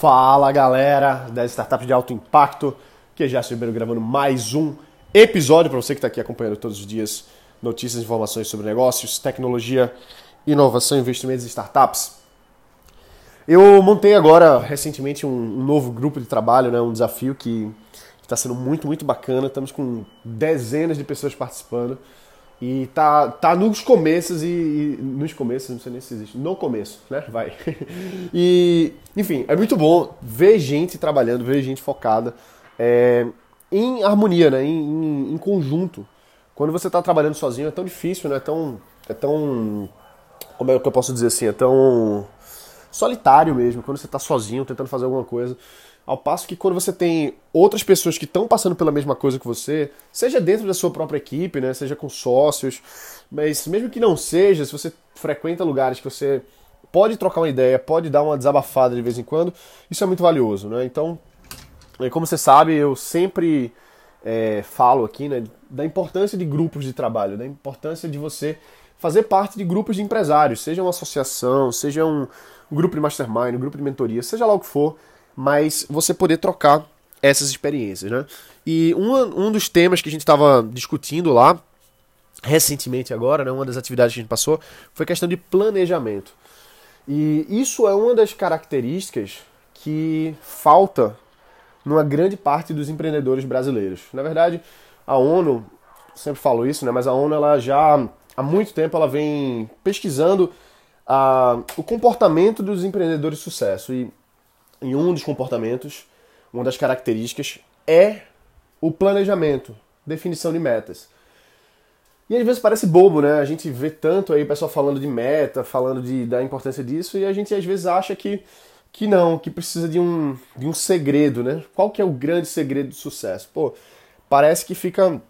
Fala galera das startups de alto impacto, que já Ribeiro gravando mais um episódio para você que está aqui acompanhando todos os dias notícias informações sobre negócios, tecnologia, inovação, investimentos e startups. Eu montei agora recentemente um, um novo grupo de trabalho, né, um desafio que está sendo muito, muito bacana. Estamos com dezenas de pessoas participando. E tá, tá nos começos e, e, Nos começos, não sei nem se existe. No começo, né? Vai. E, enfim, é muito bom ver gente trabalhando, ver gente focada é, em harmonia, né? Em, em, em, conjunto. Quando você está trabalhando sozinho é tão difícil, né? É tão. É tão. Como é que eu posso dizer assim? É tão solitário mesmo. Quando você está sozinho tentando fazer alguma coisa. Ao passo que quando você tem outras pessoas que estão passando pela mesma coisa que você, seja dentro da sua própria equipe, né, seja com sócios, mas mesmo que não seja, se você frequenta lugares que você pode trocar uma ideia, pode dar uma desabafada de vez em quando, isso é muito valioso, né? Então, é, como você sabe, eu sempre é, falo aqui né, da importância de grupos de trabalho, da importância de você fazer parte de grupos de empresários, seja uma associação, seja um, um grupo de mastermind, um grupo de mentoria, seja lá o que for, mas você poder trocar essas experiências, né? E um, um dos temas que a gente estava discutindo lá, recentemente agora, né, uma das atividades que a gente passou, foi questão de planejamento. E isso é uma das características que falta numa grande parte dos empreendedores brasileiros. Na verdade, a ONU, sempre falo isso, né, mas a ONU ela já há muito tempo ela vem pesquisando a, o comportamento dos empreendedores de sucesso. E em um dos comportamentos, uma das características é o planejamento, definição de metas. E às vezes parece bobo, né? A gente vê tanto aí o pessoal falando de meta, falando de, da importância disso, e a gente às vezes acha que, que não, que precisa de um, de um segredo, né? Qual que é o grande segredo do sucesso? Pô, parece que fica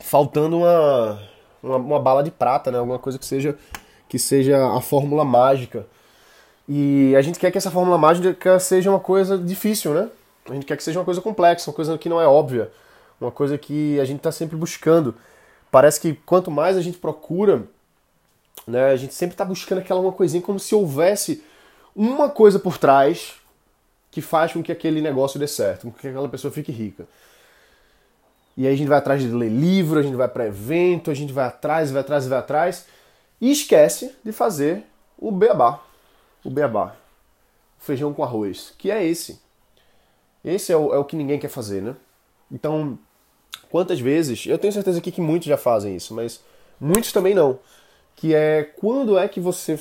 faltando uma, uma, uma bala de prata, né? Alguma coisa que seja, que seja a fórmula mágica e a gente quer que essa fórmula mágica seja uma coisa difícil, né? A gente quer que seja uma coisa complexa, uma coisa que não é óbvia, uma coisa que a gente está sempre buscando. Parece que quanto mais a gente procura, né, a gente sempre está buscando aquela uma coisinha como se houvesse uma coisa por trás que faz com que aquele negócio dê certo, com que aquela pessoa fique rica. E aí a gente vai atrás de ler livro, a gente vai para evento, a gente vai atrás, vai atrás, vai atrás e esquece de fazer o beabá, o beabá, o feijão com arroz, que é esse. Esse é o, é o que ninguém quer fazer, né? Então, quantas vezes, eu tenho certeza aqui que muitos já fazem isso, mas muitos também não, que é quando é que você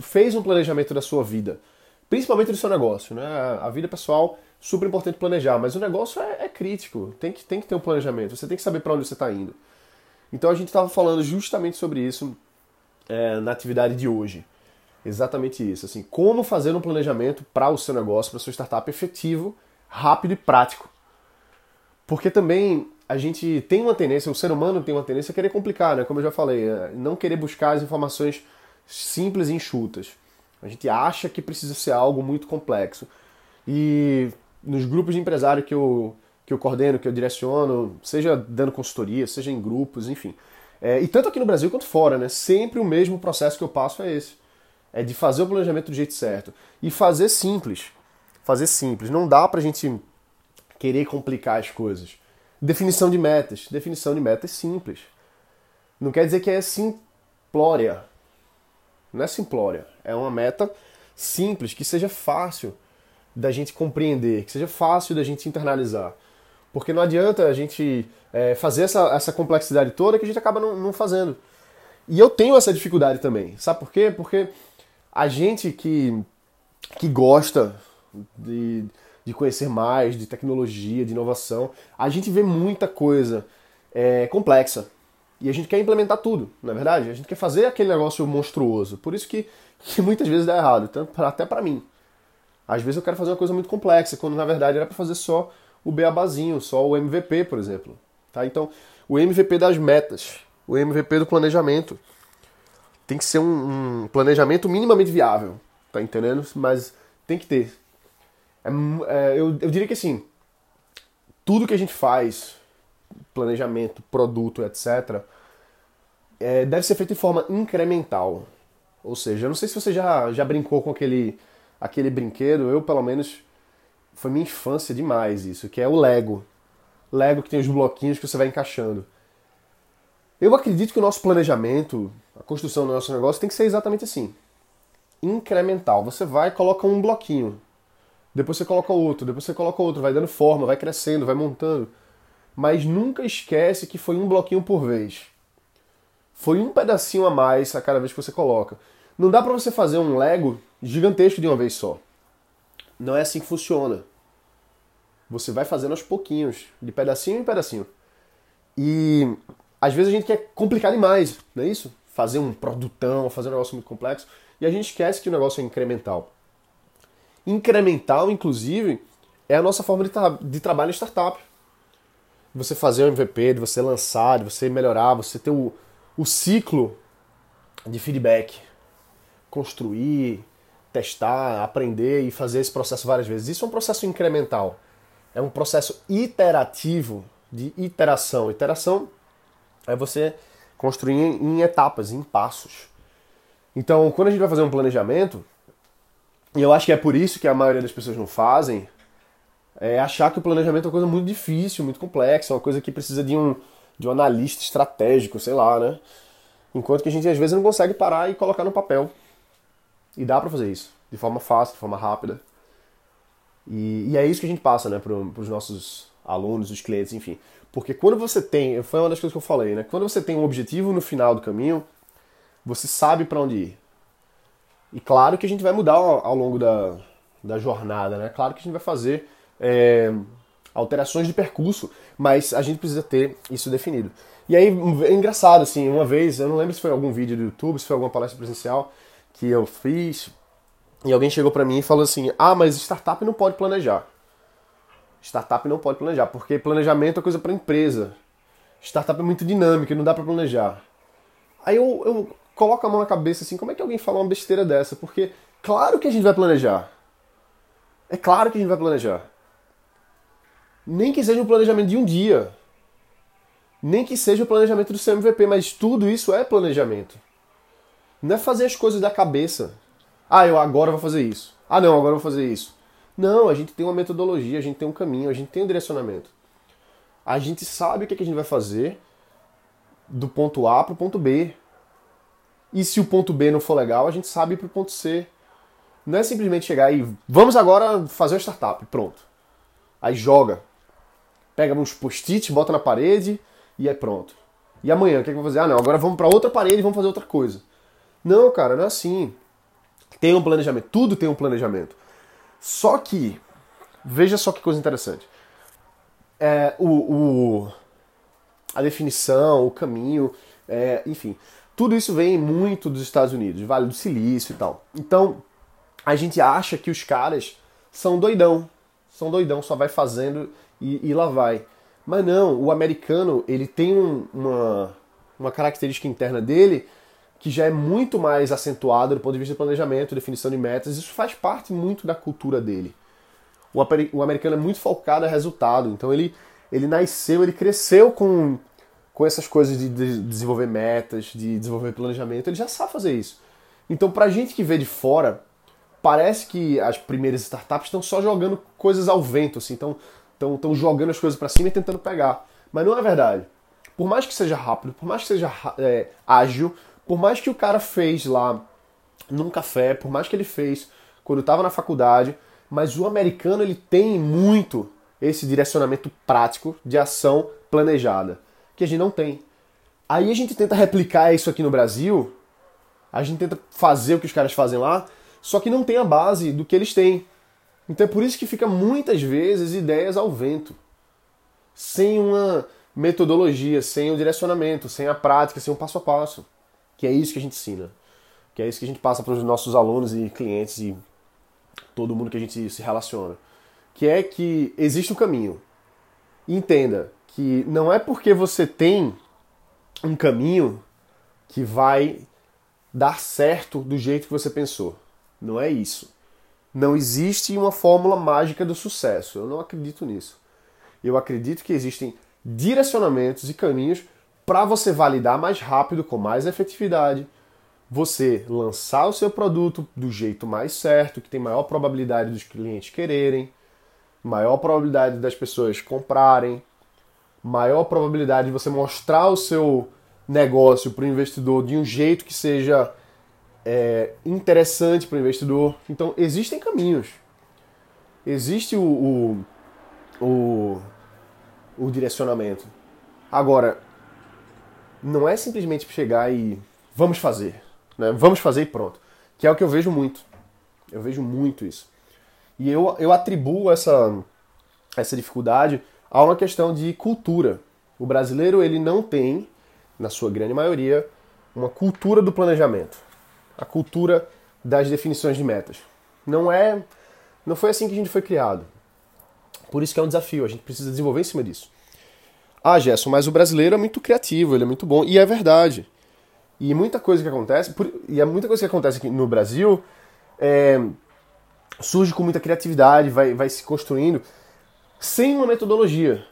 fez um planejamento da sua vida, principalmente do seu negócio, né? A vida pessoal, super importante planejar, mas o negócio é, é crítico, tem que, tem que ter um planejamento, você tem que saber para onde você está indo. Então a gente estava falando justamente sobre isso é, na atividade de hoje. Exatamente isso. Assim, como fazer um planejamento para o seu negócio, para sua startup efetivo, rápido e prático. Porque também a gente tem uma tendência, o ser humano tem uma tendência a querer complicar, né? Como eu já falei, é, não querer buscar as informações simples e enxutas. A gente acha que precisa ser algo muito complexo. E nos grupos de empresário que eu, que eu coordeno, que eu direciono, seja dando consultoria, seja em grupos, enfim. É, e tanto aqui no Brasil quanto fora, né? Sempre o mesmo processo que eu passo é esse é de fazer o planejamento do jeito certo. E fazer simples. Fazer simples. Não dá pra gente querer complicar as coisas. Definição de metas. Definição de metas simples. Não quer dizer que é simplória. Não é simplória. É uma meta simples, que seja fácil da gente compreender, que seja fácil da gente internalizar. Porque não adianta a gente é, fazer essa, essa complexidade toda que a gente acaba não, não fazendo. E eu tenho essa dificuldade também. Sabe por quê? Porque a gente que, que gosta de, de conhecer mais de tecnologia, de inovação, a gente vê muita coisa é, complexa. E a gente quer implementar tudo, na é verdade? A gente quer fazer aquele negócio monstruoso. Por isso que, que muitas vezes dá errado, até para mim. Às vezes eu quero fazer uma coisa muito complexa, quando na verdade era para fazer só o beabazinho, só o MVP, por exemplo. Tá? Então, o MVP das metas, o MVP do planejamento tem que ser um, um planejamento minimamente viável, tá entendendo? Mas tem que ter. É, é, eu, eu diria que assim, tudo que a gente faz, planejamento, produto, etc., é, deve ser feito de forma incremental. Ou seja, eu não sei se você já, já brincou com aquele, aquele brinquedo, eu pelo menos foi minha infância demais isso, que é o Lego. Lego que tem os bloquinhos que você vai encaixando. Eu acredito que o nosso planejamento, a construção do nosso negócio tem que ser exatamente assim. Incremental. Você vai coloca um bloquinho. Depois você coloca outro, depois você coloca outro, vai dando forma, vai crescendo, vai montando. Mas nunca esquece que foi um bloquinho por vez. Foi um pedacinho a mais a cada vez que você coloca. Não dá para você fazer um Lego gigantesco de uma vez só. Não é assim que funciona. Você vai fazendo aos pouquinhos, de pedacinho em pedacinho. E às vezes a gente quer complicar demais, não é isso? Fazer um produtão, fazer um negócio muito complexo, e a gente esquece que o negócio é incremental. Incremental, inclusive, é a nossa forma de, tra de trabalho em startup. Você fazer o MVP, de você lançar, de você melhorar, você ter o, o ciclo de feedback. Construir, testar, aprender e fazer esse processo várias vezes. Isso é um processo incremental. É um processo iterativo, de iteração. Iteração é você construir em etapas, em passos. Então, quando a gente vai fazer um planejamento, e eu acho que é por isso que a maioria das pessoas não fazem, é achar que o planejamento é uma coisa muito difícil, muito complexa, uma coisa que precisa de um, de um analista estratégico, sei lá, né? Enquanto que a gente às vezes não consegue parar e colocar no papel. E dá para fazer isso, de forma fácil, de forma rápida. E, e é isso que a gente passa, né, para os nossos alunos, os clientes, enfim. Porque quando você tem, foi uma das coisas que eu falei, né? Quando você tem um objetivo no final do caminho, você sabe para onde ir. E claro que a gente vai mudar ao, longo da, da jornada, né? Claro que a gente vai fazer é, alterações de percurso, mas a gente precisa ter isso definido. E aí é engraçado, assim, uma vez, eu não lembro se foi algum vídeo do YouTube, se foi alguma palestra presencial que eu fiz, e alguém chegou para mim e falou assim: Ah, mas startup não pode planejar. Startup não pode planejar, porque planejamento é coisa para empresa. Startup é muito dinâmica, não dá para planejar. Aí eu, eu coloco a mão na cabeça assim, como é que alguém fala uma besteira dessa? Porque claro que a gente vai planejar. É claro que a gente vai planejar. Nem que seja um planejamento de um dia. Nem que seja o planejamento do seu MVP, mas tudo isso é planejamento. Não é fazer as coisas da cabeça. Ah, eu agora vou fazer isso. Ah, não, agora eu vou fazer isso. Não, a gente tem uma metodologia, a gente tem um caminho, a gente tem um direcionamento. A gente sabe o que, é que a gente vai fazer do ponto A para o ponto B. E se o ponto B não for legal, a gente sabe para o ponto C. Não é simplesmente chegar e vamos agora fazer uma startup, pronto. Aí joga. Pega uns post-it, bota na parede e é pronto. E amanhã, o que, é que eu vou fazer? Ah, não, agora vamos para outra parede e vamos fazer outra coisa. Não, cara, não é assim. Tem um planejamento, tudo tem um planejamento. Só que, veja só que coisa interessante. É, o, o, a definição, o caminho, é, enfim, tudo isso vem muito dos Estados Unidos, Vale do Silício e tal. Então, a gente acha que os caras são doidão, são doidão, só vai fazendo e, e lá vai. Mas não, o americano ele tem um, uma, uma característica interna dele que já é muito mais acentuado do ponto de vista de planejamento, definição de metas, isso faz parte muito da cultura dele. O, americano é muito focado a resultado, então ele, ele nasceu, ele cresceu com, com essas coisas de, de desenvolver metas, de desenvolver planejamento, ele já sabe fazer isso. Então, pra gente que vê de fora, parece que as primeiras startups estão só jogando coisas ao vento, assim, estão estão jogando as coisas para cima e tentando pegar. Mas não é verdade. Por mais que seja rápido, por mais que seja é, ágil, por mais que o cara fez lá num café, por mais que ele fez quando estava na faculdade, mas o americano ele tem muito esse direcionamento prático de ação planejada, que a gente não tem. Aí a gente tenta replicar isso aqui no Brasil, a gente tenta fazer o que os caras fazem lá, só que não tem a base do que eles têm. Então é por isso que fica muitas vezes ideias ao vento, sem uma metodologia, sem o direcionamento, sem a prática, sem o passo a passo que é isso que a gente ensina, que é isso que a gente passa para os nossos alunos e clientes e todo mundo que a gente se relaciona, que é que existe um caminho. entenda que não é porque você tem um caminho que vai dar certo do jeito que você pensou. Não é isso. Não existe uma fórmula mágica do sucesso. Eu não acredito nisso. Eu acredito que existem direcionamentos e caminhos para você validar mais rápido, com mais efetividade, você lançar o seu produto do jeito mais certo, que tem maior probabilidade dos clientes quererem, maior probabilidade das pessoas comprarem, maior probabilidade de você mostrar o seu negócio para o investidor de um jeito que seja é, interessante para o investidor. Então, existem caminhos. Existe o, o, o, o direcionamento. Agora, não é simplesmente chegar e vamos fazer. Né? Vamos fazer e pronto. Que é o que eu vejo muito. Eu vejo muito isso. E eu, eu atribuo essa, essa dificuldade a uma questão de cultura. O brasileiro ele não tem, na sua grande maioria, uma cultura do planejamento. A cultura das definições de metas. Não é, não foi assim que a gente foi criado. Por isso que é um desafio, a gente precisa desenvolver em cima disso. Ah, Gerson, mas o brasileiro é muito criativo, ele é muito bom. E é verdade. E muita coisa que acontece, e é muita coisa que acontece aqui no Brasil é, surge com muita criatividade, vai, vai se construindo sem uma metodologia.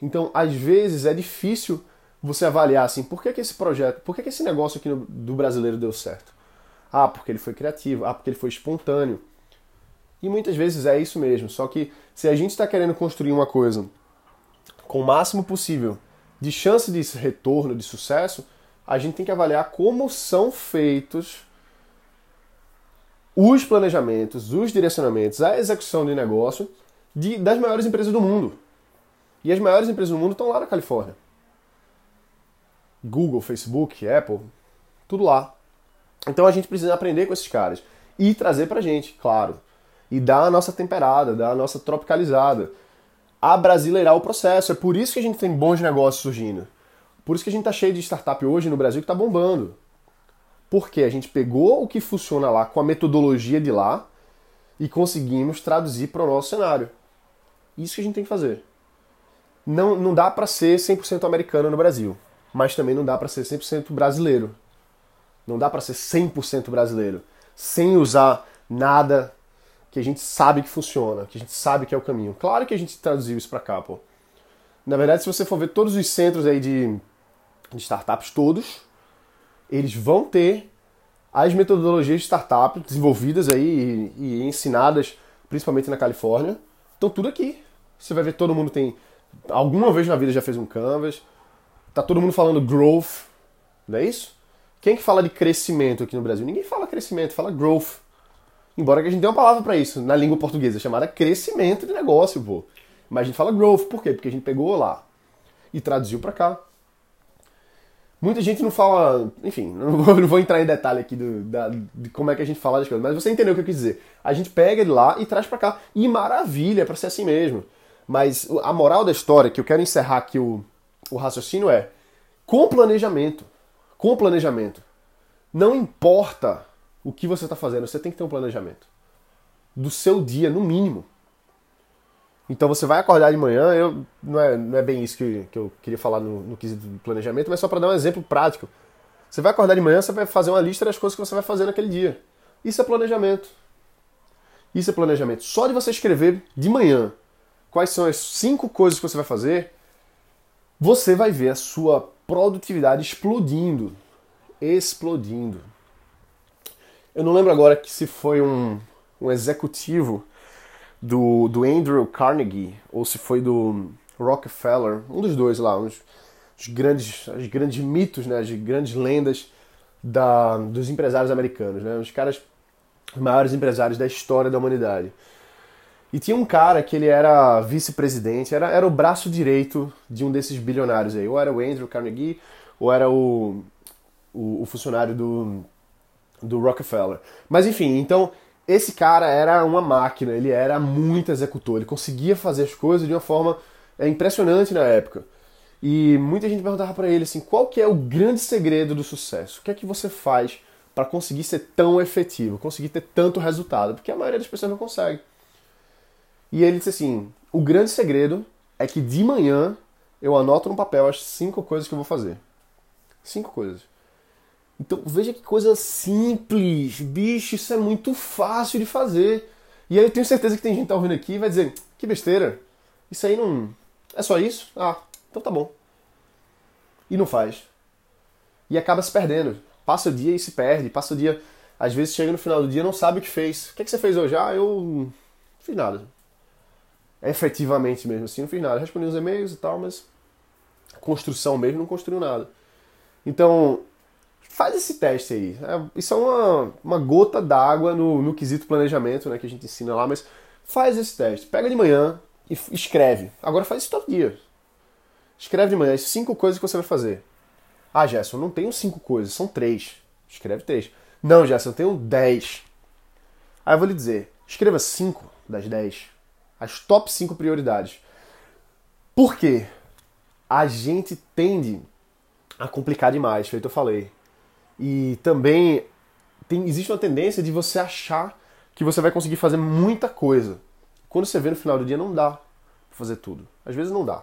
Então, às vezes, é difícil você avaliar assim, por que, que esse projeto, por que, que esse negócio aqui no, do brasileiro deu certo? Ah, porque ele foi criativo, ah, porque ele foi espontâneo. E muitas vezes é isso mesmo. Só que se a gente está querendo construir uma coisa com o máximo possível de chance de retorno, de sucesso, a gente tem que avaliar como são feitos os planejamentos, os direcionamentos, a execução de negócio de, das maiores empresas do mundo. E as maiores empresas do mundo estão lá na Califórnia. Google, Facebook, Apple, tudo lá. Então a gente precisa aprender com esses caras e trazer pra gente, claro. E dar a nossa temperada, dar a nossa tropicalizada. Abrasileirar o processo. É por isso que a gente tem bons negócios surgindo. Por isso que a gente tá cheio de startup hoje no Brasil que tá bombando. Porque a gente pegou o que funciona lá com a metodologia de lá e conseguimos traduzir para o nosso cenário. Isso que a gente tem que fazer. Não, não dá para ser 100% americano no Brasil, mas também não dá para ser 100% brasileiro. Não dá para ser 100% brasileiro sem usar nada que a gente sabe que funciona, que a gente sabe que é o caminho. Claro que a gente traduziu isso para cá, pô. Na verdade, se você for ver todos os centros aí de, de startups, todos, eles vão ter as metodologias de startup desenvolvidas aí e, e ensinadas principalmente na Califórnia. Estão tudo aqui. Você vai ver todo mundo tem alguma vez na vida já fez um canvas. Tá todo mundo falando growth, não é isso? Quem que fala de crescimento aqui no Brasil? Ninguém fala crescimento, fala growth. Embora que a gente tenha uma palavra para isso na língua portuguesa chamada crescimento de negócio, pô. Mas a gente fala growth, por quê? Porque a gente pegou lá e traduziu para cá. Muita gente não fala. Enfim, não vou, não vou entrar em detalhe aqui do, da, de como é que a gente fala das coisas, mas você entendeu o que eu quis dizer. A gente pega ele lá e traz para cá. E maravilha, pra ser assim mesmo. Mas a moral da história, que eu quero encerrar aqui o, o raciocínio é: com planejamento. Com planejamento. Não importa o que você está fazendo, você tem que ter um planejamento. Do seu dia, no mínimo. Então você vai acordar de manhã, eu, não, é, não é bem isso que, que eu queria falar no, no quesito do planejamento, mas só para dar um exemplo prático. Você vai acordar de manhã, você vai fazer uma lista das coisas que você vai fazer naquele dia. Isso é planejamento. Isso é planejamento. Só de você escrever de manhã quais são as cinco coisas que você vai fazer, você vai ver a sua produtividade explodindo. Explodindo. Eu não lembro agora que se foi um, um executivo do, do Andrew Carnegie ou se foi do Rockefeller, um dos dois lá, uns, os grandes, os grandes mitos, né, as grandes lendas da, dos empresários americanos, né, os caras maiores empresários da história da humanidade. E tinha um cara que ele era vice-presidente, era, era o braço direito de um desses bilionários aí. Ou era o Andrew Carnegie, ou era o, o, o funcionário do, do Rockefeller. Mas enfim, então esse cara era uma máquina, ele era muito executor, ele conseguia fazer as coisas de uma forma é, impressionante na época. E muita gente perguntava para ele assim, qual que é o grande segredo do sucesso? O que é que você faz para conseguir ser tão efetivo, conseguir ter tanto resultado? Porque a maioria das pessoas não consegue. E ele disse assim, o grande segredo é que de manhã eu anoto no papel as cinco coisas que eu vou fazer. Cinco coisas. Então veja que coisa simples, bicho, isso é muito fácil de fazer. E aí eu tenho certeza que tem gente que tá ouvindo aqui e vai dizer, que besteira, isso aí não. É só isso? Ah, então tá bom. E não faz. E acaba se perdendo. Passa o dia e se perde, passa o dia. Às vezes chega no final do dia e não sabe o que fez. O que, é que você fez hoje? Ah, eu. não fiz nada. efetivamente mesmo assim, não fiz nada. Respondi os e-mails e tal, mas construção mesmo não construiu nada. Então, faz esse teste aí. É, isso é uma, uma gota d'água no, no quesito planejamento, né, que a gente ensina lá, mas faz esse teste. Pega de manhã e escreve. Agora faz isso todo dia. Escreve de manhã as cinco coisas que você vai fazer. Ah, Gerson, não tenho cinco coisas, são três. Escreve três. Não, Gerson, eu tenho dez. Aí eu vou lhe dizer, escreva cinco das dez. As top cinco prioridades. Por quê? A gente tende a complicar demais, feito eu falei. E também tem, existe uma tendência de você achar que você vai conseguir fazer muita coisa. Quando você vê no final do dia, não dá pra fazer tudo. Às vezes não dá.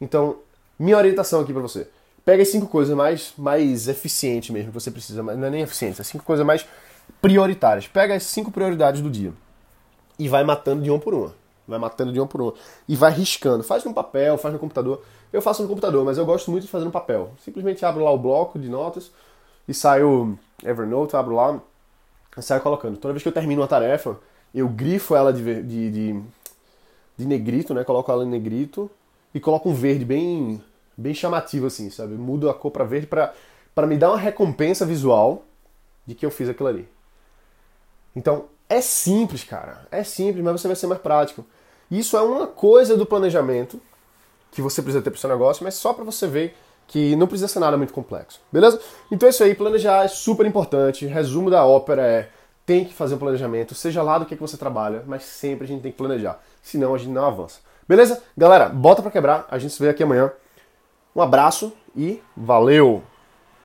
Então, minha orientação aqui para você. Pega as cinco coisas mais, mais eficientes mesmo que você precisa, não é nem eficientes, as cinco coisas mais prioritárias. Pega as cinco prioridades do dia e vai matando de uma por uma. Vai matando de uma por uma. E vai riscando. Faz no papel, faz no computador. Eu faço no computador, mas eu gosto muito de fazer no papel. Simplesmente abro lá o bloco de notas e saio Evernote, abro lá e saio colocando. Toda vez que eu termino uma tarefa, eu grifo ela de, de, de, de negrito, né? Coloco ela em negrito e coloco um verde bem, bem chamativo assim, sabe? Mudo a cor para verde para me dar uma recompensa visual de que eu fiz aquilo ali. Então, é simples, cara. É simples, mas você vai ser mais prático. Isso é uma coisa do planejamento que você precisa ter para o seu negócio, mas só para você ver que não precisa ser nada muito complexo. Beleza? Então é isso aí, planejar é super importante. Resumo da ópera é tem que fazer um planejamento, seja lá do que, que você trabalha, mas sempre a gente tem que planejar. Senão a gente não avança. Beleza? Galera, bota para quebrar. A gente se vê aqui amanhã. Um abraço e valeu!